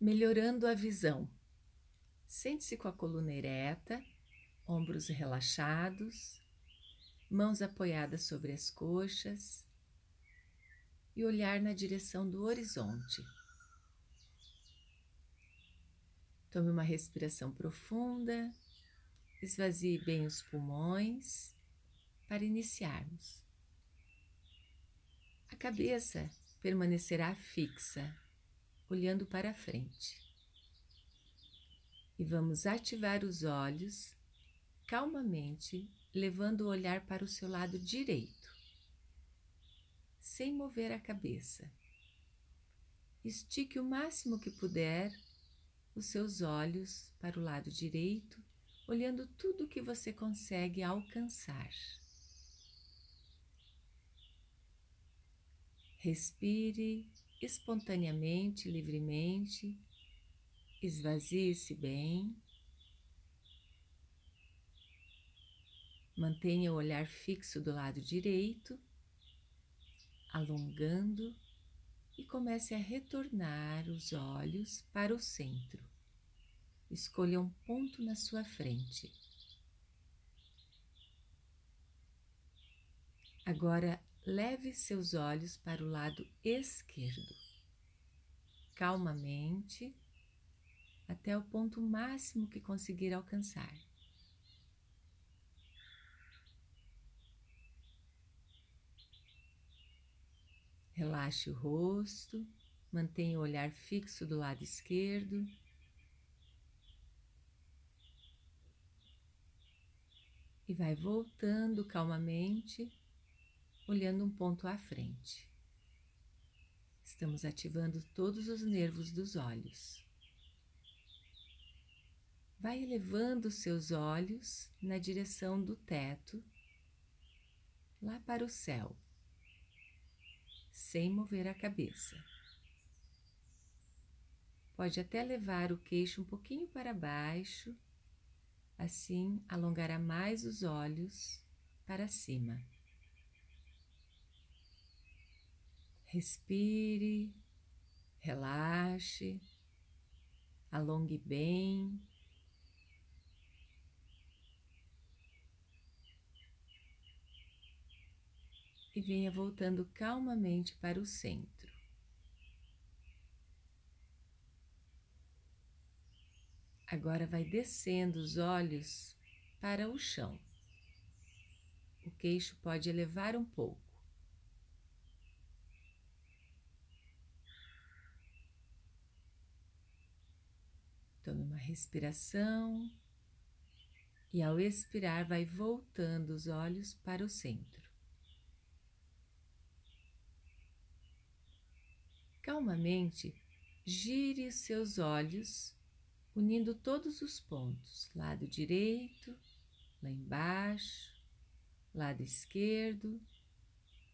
melhorando a visão. Sente-se com a coluna ereta, ombros relaxados, mãos apoiadas sobre as coxas e olhar na direção do horizonte. Tome uma respiração profunda, esvazie bem os pulmões para iniciarmos. A cabeça permanecerá fixa olhando para frente. E vamos ativar os olhos calmamente, levando o olhar para o seu lado direito, sem mover a cabeça. Estique o máximo que puder os seus olhos para o lado direito, olhando tudo o que você consegue alcançar. Respire espontaneamente, livremente, esvazie-se bem. Mantenha o olhar fixo do lado direito, alongando e comece a retornar os olhos para o centro. Escolha um ponto na sua frente. Agora leve seus olhos para o lado esquerdo, calmamente, até o ponto máximo que conseguir alcançar. Relaxe o rosto, mantenha o olhar fixo do lado esquerdo. E vai voltando calmamente olhando um ponto à frente. Estamos ativando todos os nervos dos olhos. Vai elevando seus olhos na direção do teto, lá para o céu, sem mover a cabeça. Pode até levar o queixo um pouquinho para baixo, assim alongará mais os olhos para cima. Respire, relaxe, alongue bem. E venha voltando calmamente para o centro. Agora vai descendo os olhos para o chão. O queixo pode elevar um pouco. Tome uma respiração. E, ao expirar, vai voltando os olhos para o centro. Calmamente, gire os seus olhos, unindo todos os pontos, lado direito, lá embaixo, lado esquerdo,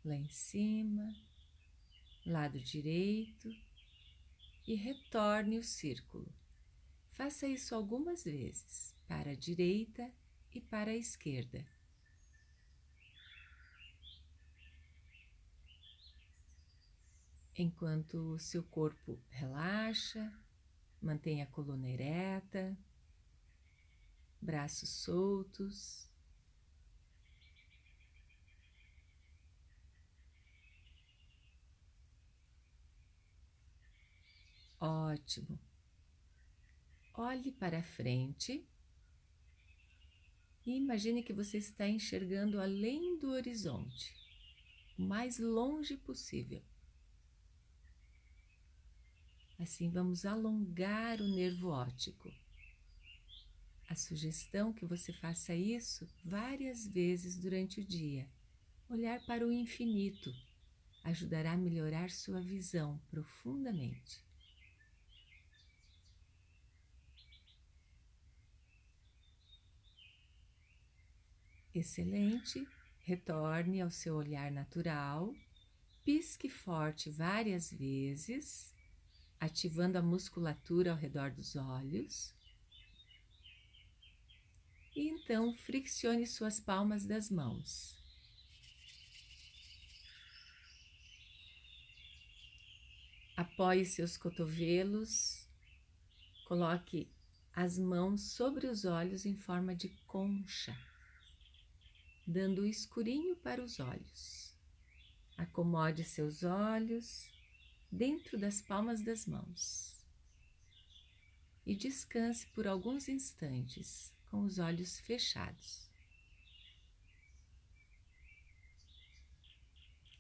lá em cima, lado direito. E retorne o círculo. Faça isso algumas vezes, para a direita e para a esquerda. Enquanto o seu corpo relaxa, mantenha a coluna ereta, braços soltos. Ótimo. Olhe para frente e imagine que você está enxergando além do horizonte, o mais longe possível. Assim, vamos alongar o nervo óptico. A sugestão que você faça isso várias vezes durante o dia. Olhar para o infinito ajudará a melhorar sua visão profundamente. Excelente. Retorne ao seu olhar natural. Pisque forte várias vezes, ativando a musculatura ao redor dos olhos. E então friccione suas palmas das mãos. Apoie seus cotovelos Coloque as mãos sobre os olhos em forma de concha, dando o escurinho para os olhos. Acomode seus olhos dentro das palmas das mãos e descanse por alguns instantes com os olhos fechados.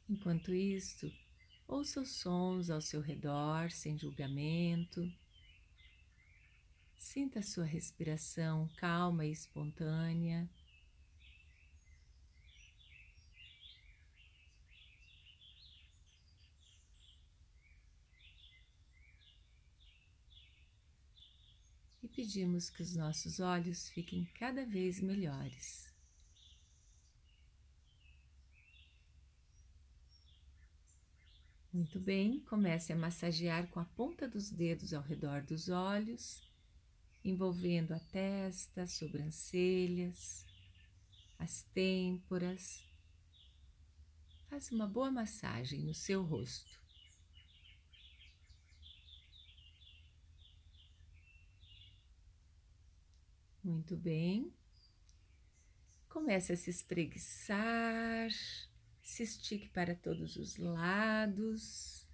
Enquanto isto, ouça os sons ao seu redor sem julgamento. Sinta a sua respiração calma e espontânea. Pedimos que os nossos olhos fiquem cada vez melhores. Muito bem, comece a massagear com a ponta dos dedos ao redor dos olhos, envolvendo a testa, as sobrancelhas, as têmporas. Faça uma boa massagem no seu rosto. Muito bem. Comece a se espreguiçar se estique para todos os lados.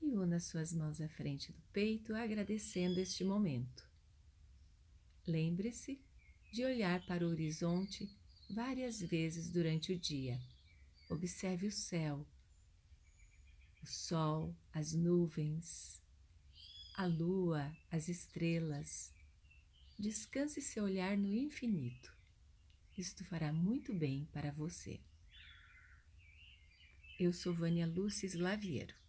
E una suas mãos à frente do peito, agradecendo este momento. Lembre-se de olhar para o horizonte várias vezes durante o dia. Observe o céu, o sol, as nuvens a lua, as estrelas. Descanse seu olhar no infinito. Isto fará muito bem para você. Eu sou Vânia Lúcia Slaviero